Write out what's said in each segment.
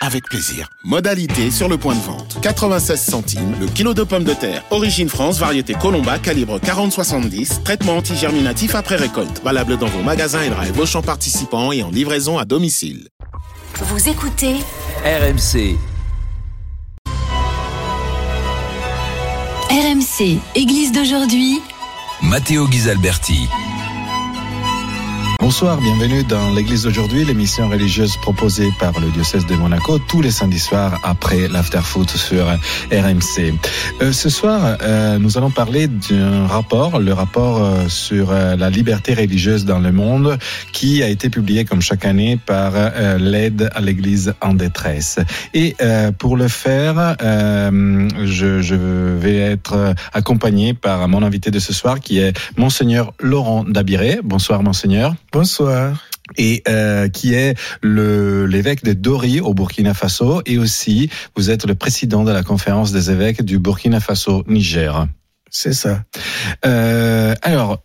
avec plaisir. Modalité sur le point de vente. 96 centimes le kilo de pommes de terre. Origine France, variété Colomba, calibre 40-70. Traitement antigerminatif après récolte. Valable dans vos magasins et drive Auchan participants et en livraison à domicile. Vous écoutez RMC. RMC, Église d'aujourd'hui. Matteo Ghisalberti. Bonsoir, bienvenue dans l'église d'aujourd'hui, l'émission religieuse proposée par le diocèse de Monaco tous les samedis soirs après l'afterfoot sur RMC. Euh, ce soir, euh, nous allons parler d'un rapport, le rapport euh, sur euh, la liberté religieuse dans le monde, qui a été publié comme chaque année par euh, l'aide à l'église en détresse. Et euh, pour le faire, je, je, vais être accompagné par mon invité de ce soir, qui est monseigneur Laurent Dabiré. Bonsoir, monseigneur. Bonsoir. Et euh, qui est le l'évêque de Dori au Burkina Faso et aussi vous êtes le président de la conférence des évêques du Burkina Faso Niger. C'est ça. Euh, alors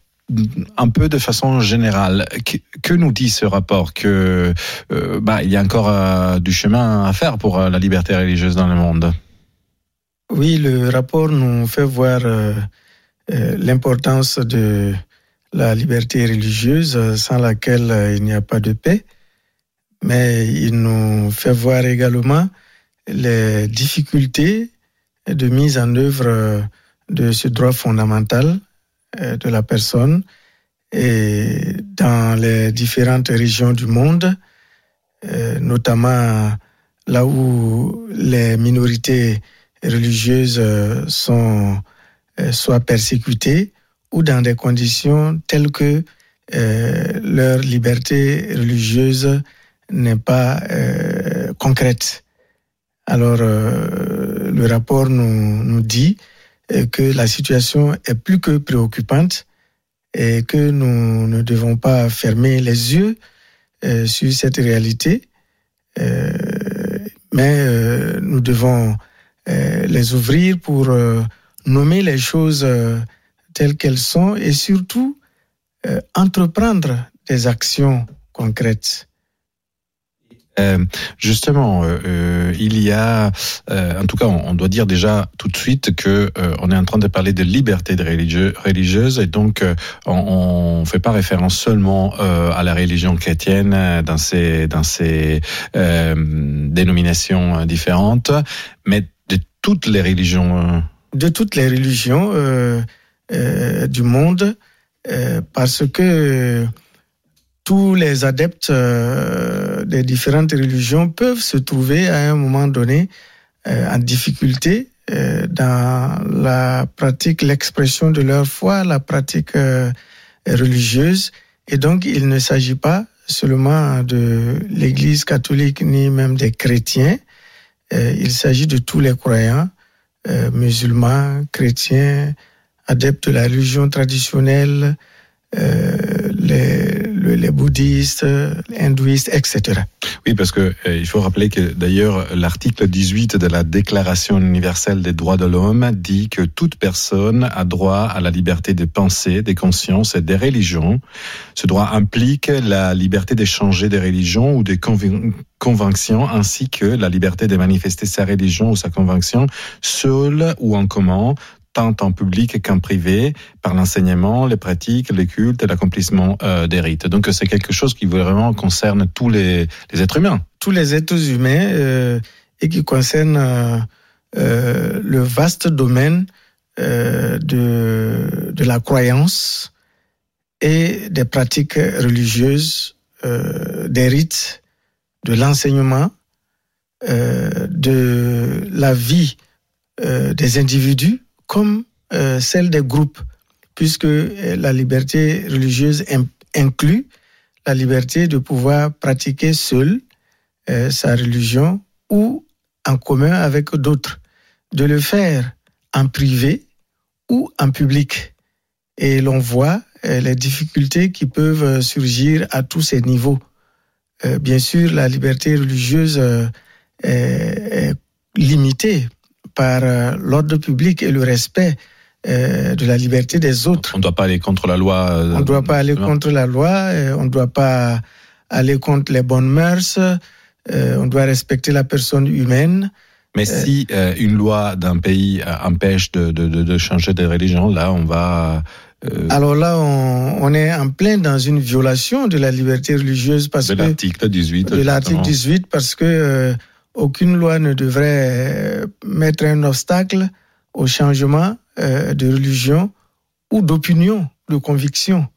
un peu de façon générale, que, que nous dit ce rapport que euh, bah, il y a encore euh, du chemin à faire pour euh, la liberté religieuse dans le monde? Oui, le rapport nous fait voir euh, l'importance de la liberté religieuse sans laquelle euh, il n'y a pas de paix, mais il nous fait voir également les difficultés de mise en œuvre euh, de ce droit fondamental euh, de la personne. Et dans les différentes régions du monde, notamment là où les minorités religieuses sont soit persécutées ou dans des conditions telles que euh, leur liberté religieuse n'est pas euh, concrète. Alors, euh, le rapport nous, nous dit que la situation est plus que préoccupante et que nous ne devons pas fermer les yeux sur cette réalité, mais nous devons les ouvrir pour nommer les choses telles qu'elles sont et surtout euh, entreprendre des actions concrètes. Euh, justement, euh, il y a, euh, en tout cas, on, on, doit dire déjà tout de suite que on est en train de parler de liberté de religieux, religieuse et donc on ne fait pas référence seulement à la religion chrétienne dans ces dans ces dénominations différentes, mais de toutes les religions. De toutes les religions euh, du monde euh, parce que tous les adeptes euh, des différentes religions peuvent se trouver à un moment donné en difficulté dans la pratique, l'expression de leur foi, la pratique religieuse. Et donc, il ne s'agit pas seulement de l'Église catholique ni même des chrétiens. il s'agit de tous les croyants, musulmans, chrétiens, adeptes de la religion traditionnelle, euh, les, bouddhistes, les hindouistes, etc. Oui, parce que euh, il faut rappeler que d'ailleurs l'article 18 de la Déclaration universelle des droits de l'homme dit que toute personne a droit à la liberté de pensée, des consciences et des religions. Ce droit implique la liberté d'échanger des religions ou des convictions ainsi que la liberté de manifester sa religion ou sa conviction seule ou en commun tant en public qu'en privé, par l'enseignement, les pratiques, les cultes et l'accomplissement euh, des rites. Donc c'est quelque chose qui vraiment concerne tous les, êtres humains. Tous les êtres humains euh, et qui concerne euh, le vaste domaine de, la croyance et des pratiques religieuses, des rites, de l'enseignement, de la vie des individus comme euh, celle des groupes, puisque euh, la liberté religieuse inclut la liberté de pouvoir pratiquer seul euh, sa religion ou en commun avec d'autres, de le faire en privé ou en public. Et l'on voit les difficultés qui peuvent surgir à tous ces niveaux. bien sûr, la liberté religieuse est, limitée par euh, l'ordre public et le respect euh, de la liberté des autres. On ne doit pas aller contre la loi. on ne doit pas aller contre la loi, on ne doit pas aller contre les bonnes mœurs, on doit respecter la personne humaine. Mais si euh, une loi d'un pays empêche de, de, de, changer de religion, là, on va. Euh... Alors là, on, on, est en plein dans une violation de la liberté religieuse parce de que l'article 18. De l'article 18 parce que euh, aucune loi ne devrait mettre un obstacle au changement euh, de religion ou d'opinion, de conviction,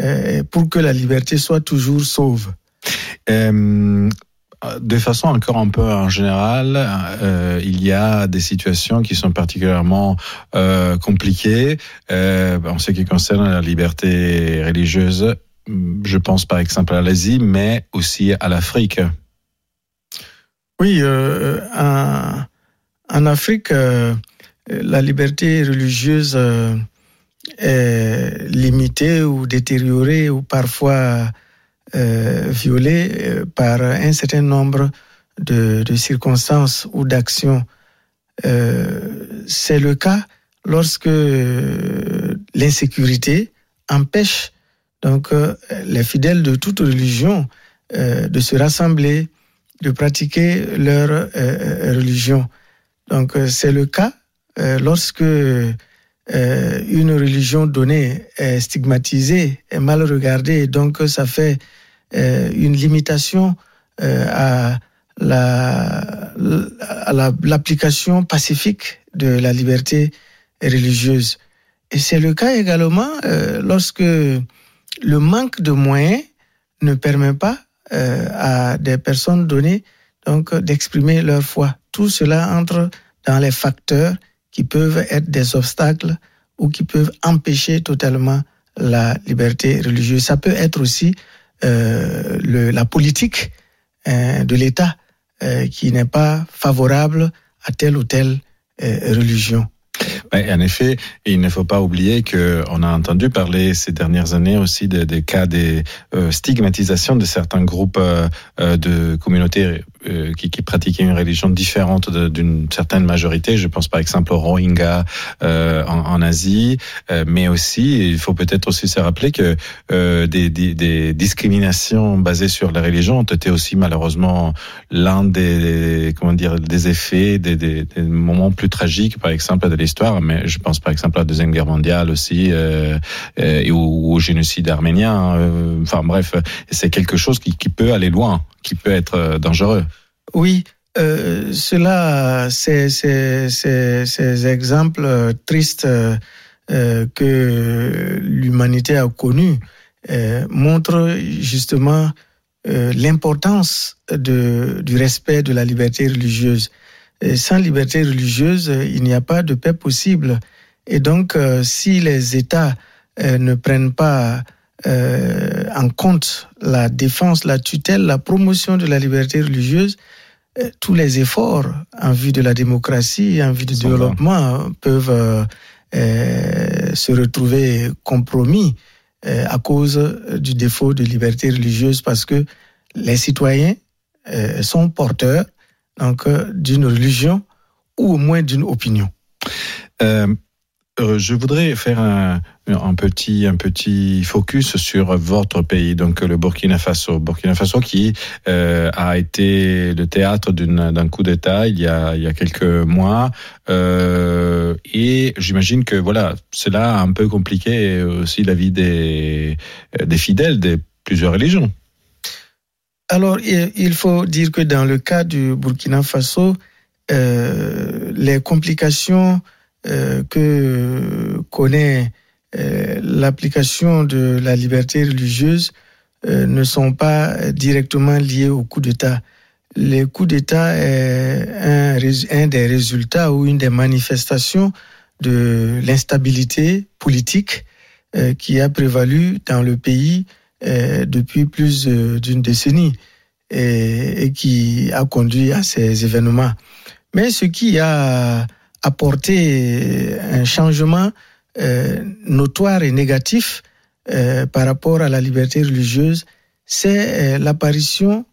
euh, pour que la liberté soit toujours sauve. de façon encore un peu en général, euh, il y a des situations qui sont particulièrement euh, compliquées euh, en ce qui concerne la liberté religieuse. Je pense par exemple à l'Asie, mais aussi à l'Afrique. Oui, euh, en, en, Afrique, euh, la liberté religieuse euh, est limitée ou détériorée ou parfois euh, violée par un certain nombre de, de circonstances ou d'actions. Euh, C'est le cas lorsque l'insécurité empêche donc les fidèles de toute religion euh, de se rassembler, de pratiquer leur euh, religion. Donc c'est le cas lorsque une religion donnée est stigmatisée, est mal regardée, donc ça fait une limitation à la, à l'application pacifique de la liberté religieuse. Et c'est le cas également euh, lorsque le manque de moyens ne permet pas euh, à des personnes données donc d'exprimer leur foi. Tout cela entre dans les facteurs qui peuvent être des obstacles ou qui peuvent empêcher totalement la liberté religieuse. Ça peut être aussi euh, la politique euh, de l'État euh, qui n'est pas favorable à telle ou telle religion. En effet, il ne faut pas oublier qu'on a entendu parler ces dernières années aussi des, cas de euh, stigmatisation de certains groupes euh, de communautés euh, qui, qui, pratiquaient une religion différente d'une certaine majorité. Je pense par exemple aux Rohingyas en, en, Asie, mais aussi il faut peut-être aussi se rappeler que des, des, des, discriminations basées sur la religion ont été aussi malheureusement l'un des comment dire des effets des, des, moments plus tragiques, par exemple de l'histoire mais je pense par exemple à la Deuxième Guerre mondiale aussi, euh, et au, au, génocide arménien. Euh, enfin bref, c'est quelque chose qui, qui, peut aller loin, qui peut être dangereux. Oui, euh, cela, ces, exemples tristes que l'humanité a connus montrent justement l'importance du respect de la liberté religieuse sans liberté religieuse, il n'y a pas de paix possible. Et donc, euh, si les États euh, ne prennent pas euh, en compte la défense, la tutelle, la promotion de la liberté religieuse, tous les efforts en vue de la démocratie, en vue du développement peuvent se retrouver compromis à cause du défaut de liberté religieuse parce que les citoyens sont porteurs donc d'une religion ou au moins d'une opinion. Euh, je voudrais faire un, petit un petit focus sur votre pays, donc le Burkina Faso. Burkina Faso qui euh, a été le théâtre d'un coup d'État il y a il y a quelques mois euh, et j'imagine que voilà cela a un peu compliqué aussi la vie des des fidèles de plusieurs religions. Alors, il faut dire que dans le cas du Burkina Faso, les complications euh, que connaît euh, l'application de la liberté religieuse ne sont pas directement liées au coup d'État. Le coup d'État est un, des résultats ou une des manifestations de l'instabilité politique qui a prévalu dans le pays euh, depuis plus d'une décennie et, qui a conduit à ces événements. Mais ce qui a apporté un changement euh, notoire et négatif euh, par rapport à la liberté religieuse, c'est l'apparition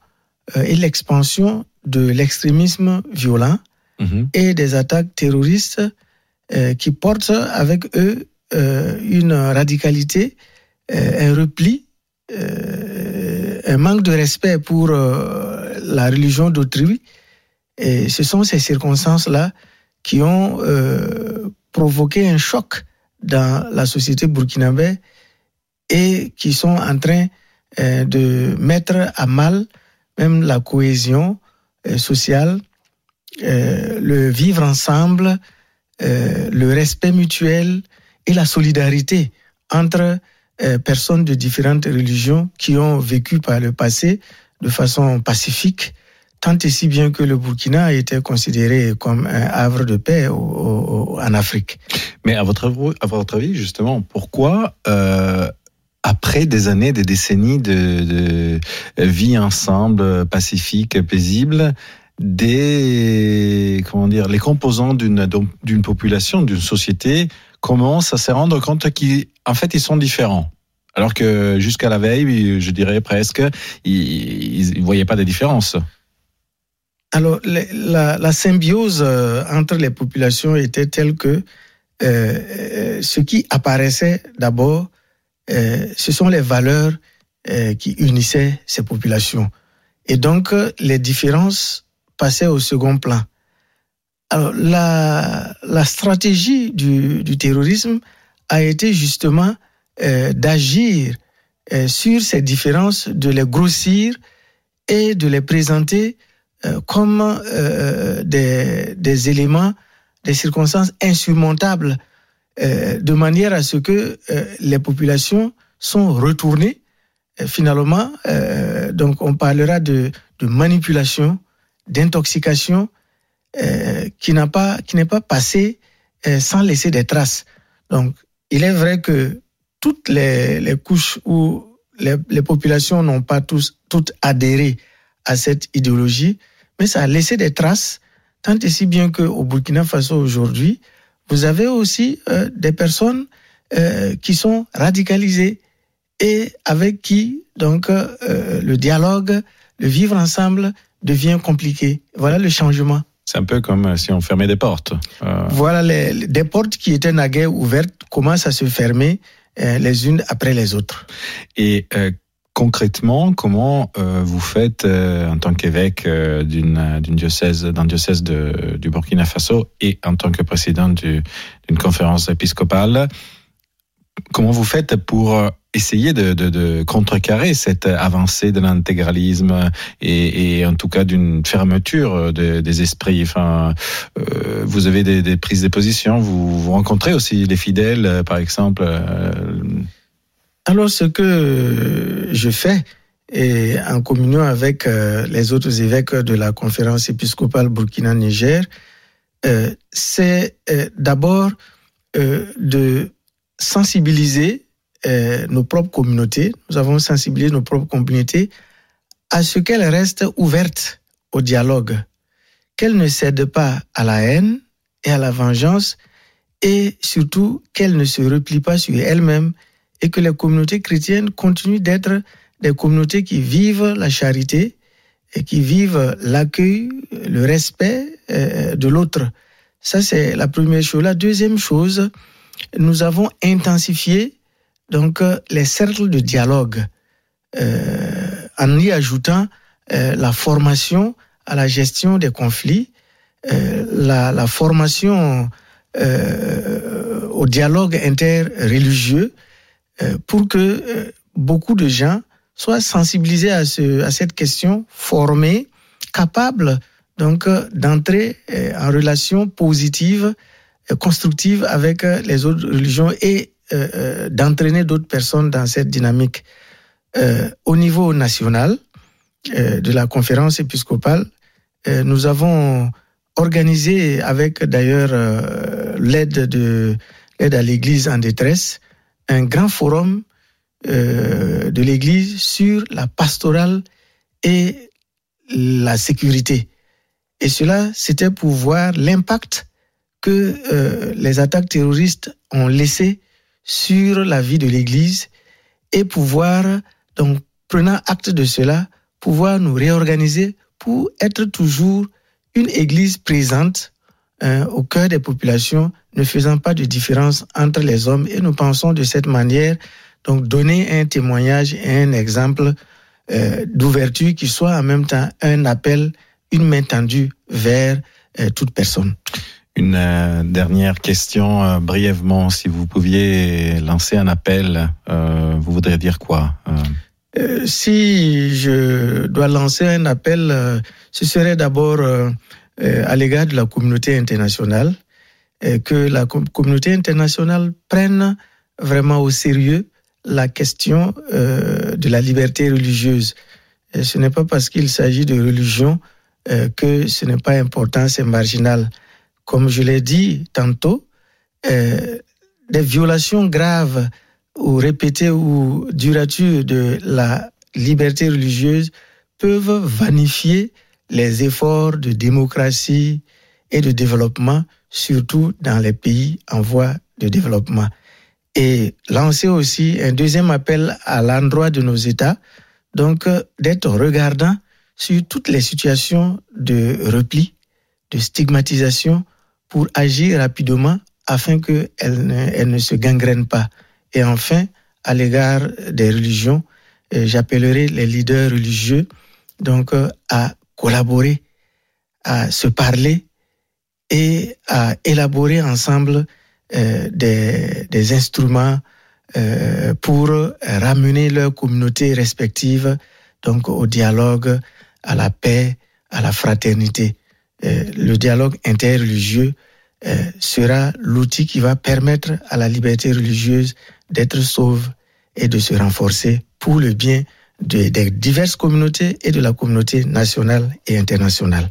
et l'expansion de l'extrémisme violent Mhm. et des attaques terroristes euh, qui portent avec eux euh, une radicalité, euh, un repli, euh, un manque de respect pour euh, la religion d'autrui. Et ce sont ces circonstances-là qui ont euh, provoqué un choc dans la société burkinabé et qui sont en train euh, de mettre à mal même la cohésion euh, sociale, le vivre ensemble, le respect mutuel et la solidarité entre personnes de différentes religions qui ont vécu par le passé de façon pacifique, tant et si bien que le Burkina été considéré comme un havre de paix en Afrique. Mais à votre, avis, justement, pourquoi, euh, après des années, des décennies de, vie ensemble, pacifique, paisible, des, comment dire, les composants d'une population, d'une société commencent à se rendre compte qu'en fait, ils sont différents. Alors que jusqu'à la veille, je dirais presque, ils ne voyaient pas de différence. Alors, la, symbiose euh, entre les populations était telle que euh, euh, ce qui apparaissait d'abord, ce sont les valeurs qui unissaient ces populations. Et donc, les différences passaient au second plan. Alors, la, stratégie du, du terrorisme a été justement d'agir sur ces différences, de les grossir et de les présenter euh, comme euh, des, éléments, des circonstances insurmontables, euh, de manière à ce que les populations sont retournées. Finalement, donc on parlera de, manipulation, d'intoxication, qui n'a pas, qui n'est pas passé sans laisser des traces. Donc, il est vrai que toutes les, couches où les, les populations n'ont pas tous toutes adhéré à cette idéologie, mais ça a laissé des traces, tant et si bien qu'au Burkina Faso aujourd'hui, vous avez aussi euh, des personnes euh, qui sont radicalisées et avec qui donc euh, le dialogue, le vivre ensemble devient compliqué. Voilà le changement. C'est un peu comme si on fermait des portes. Voilà les, les- des portes qui étaient naguère ouvertes commencent à se fermer les unes après les autres. Et concrètement, comment euh, vous faites euh, en tant qu'évêque euh, d'une diocèse d'un diocèse du Burkina Faso et en tant que président du- d'une conférence épiscopale, comment vous faites pour essayer de, contrecarrer cette avancée de l'intégralisme et, en tout cas d'une fermeture de- des esprits? Enfin, vous avez des, prises de position, vous, vous rencontrez aussi les fidèles, par exemple. Alors, ce que je fais, en communion avec euh, les autres évêques de la conférence épiscopale Burkina-Niger, euh, c'est euh, d'abord de sensibiliser nos propres communautés. Nous avons sensibilisé nos propres communautés à ce qu'elles restent ouvertes au dialogue, qu'elles ne cèdent pas à la haine et à la vengeance, et surtout qu'elles ne se replient pas sur elles-mêmes et que les communautés chrétiennes continuent d'être des communautés qui vivent la charité et qui vivent l'accueil, le respect euh, de l'autre. Ça, c'est la première chose. La deuxième chose, nous avons intensifié donc les cercles de dialogue euh, en y ajoutant euh, la formation à la gestion des conflits, la, formation au dialogue interreligieux, pour que euh, beaucoup de gens soient sensibilisés à, ce, à cette question, formés, capables donc euh, d'entrer euh, en relation positive, euh, constructive avec euh, les autres religions et euh, euh, d'entraîner d'autres personnes dans cette dynamique. Euh, au niveau national euh, de la conférence épiscopale, euh, nous avons organisé avec d'ailleurs euh, l'aide de l'aide à l'Église en détresse un grand forum euh, de l'Église sur la pastorale et la sécurité. Et cela, c'était pour voir l'impact que euh, les attaques terroristes ont laissé sur la vie de l'Église et pouvoir donc prenant acte de cela, pouvoir nous réorganiser pour être toujours une Église présente hein, au cœur des populations, ne faisant pas de différence entre les hommes. Et nous pensons de cette manière, donc donner un témoignage et un exemple euh, d'ouverture qui soit en même temps un appel, une main tendue vers euh, toute personne. Une euh, dernière question, euh, brièvement, si vous pouviez lancer un appel, euh, vous voudriez dire quoi si je dois lancer un appel, ce serait d'abord à l'égard de la communauté internationale, euh, que la com- communauté internationale prenne vraiment au sérieux la question euh, de la liberté religieuse. Ce n'est pas parce qu'il s'agit de religion euh, que ce n'est pas important, c'est marginal. Comme je l'ai dit tantôt, euh, des violations graves ou répétées ou duratures de la liberté religieuse peuvent vanifier les efforts de démocratie et de développement, surtout dans les pays en voie de développement. Et lancer aussi un deuxième appel à l'endroit de nos États, donc euh, d'être regardant sur toutes les situations de repli, de stigmatisation, pour agir rapidement afin qu'elles ne, elles ne se gangrènent pas. Et enfin, à l'égard des religions, euh, j'appellerai les leaders religieux donc euh, à collaborer, à se parler et à élaborer ensemble euh, des, instruments euh, pour ramener leurs communautés respectives donc au dialogue, à la paix, à la fraternité. Euh, le dialogue interreligieux sera l'outil qui va permettre à la liberté religieuse d'être sauve et de se renforcer pour le bien de- des diverses communautés et de la communauté nationale et internationale.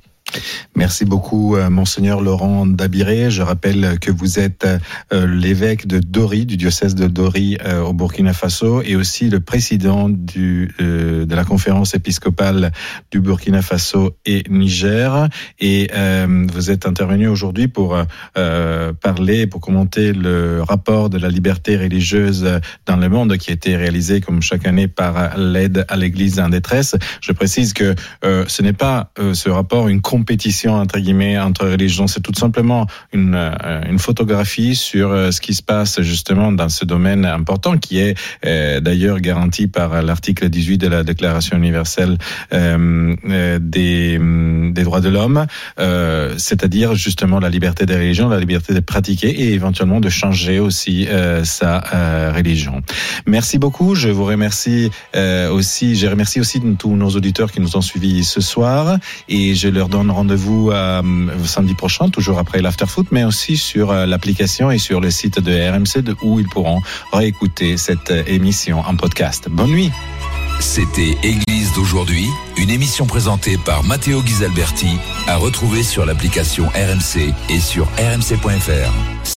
Merci beaucoup, euh, Monseigneur Laurent Dabiré. Je rappelle que vous êtes euh, l'évêque de Dori, du diocèse de Dori euh, au Burkina Faso, et aussi le président de la conférence épiscopale du Burkina Faso et Niger. Et vous êtes intervenu aujourd'hui pour parler, pour commenter le rapport de la liberté religieuse dans le monde qui a été réalisé comme chaque année par l'aide à l'Église en détresse. Je précise que ce n'est pas ce rapport une compétition entre guillemets entre religions, c'est tout simplement une, euh, une photographie sur euh, ce qui se passe justement dans ce domaine important qui est euh, d'ailleurs garanti par l'article 18 de la Déclaration universelle euh, euh, des, hum, des droits de l'homme, euh, c'est-à-dire justement la liberté des religions, la liberté de pratiquer et éventuellement de changer aussi sa religion. Merci beaucoup. Je vous remercie aussi. Je remercie aussi tous nos auditeurs qui nous ont suivis ce soir et je leur donne rendez-vous euh, samedi prochain, toujours après l'afterfoot, mais aussi sur euh, l'application et sur le site de RMC où ils pourront réécouter cette euh, émission en podcast. Bonne nuit. C'était Église d'aujourd'hui, une émission présentée par Matteo Ghisalberti, à retrouver sur l'application RMC et sur rmc.fr.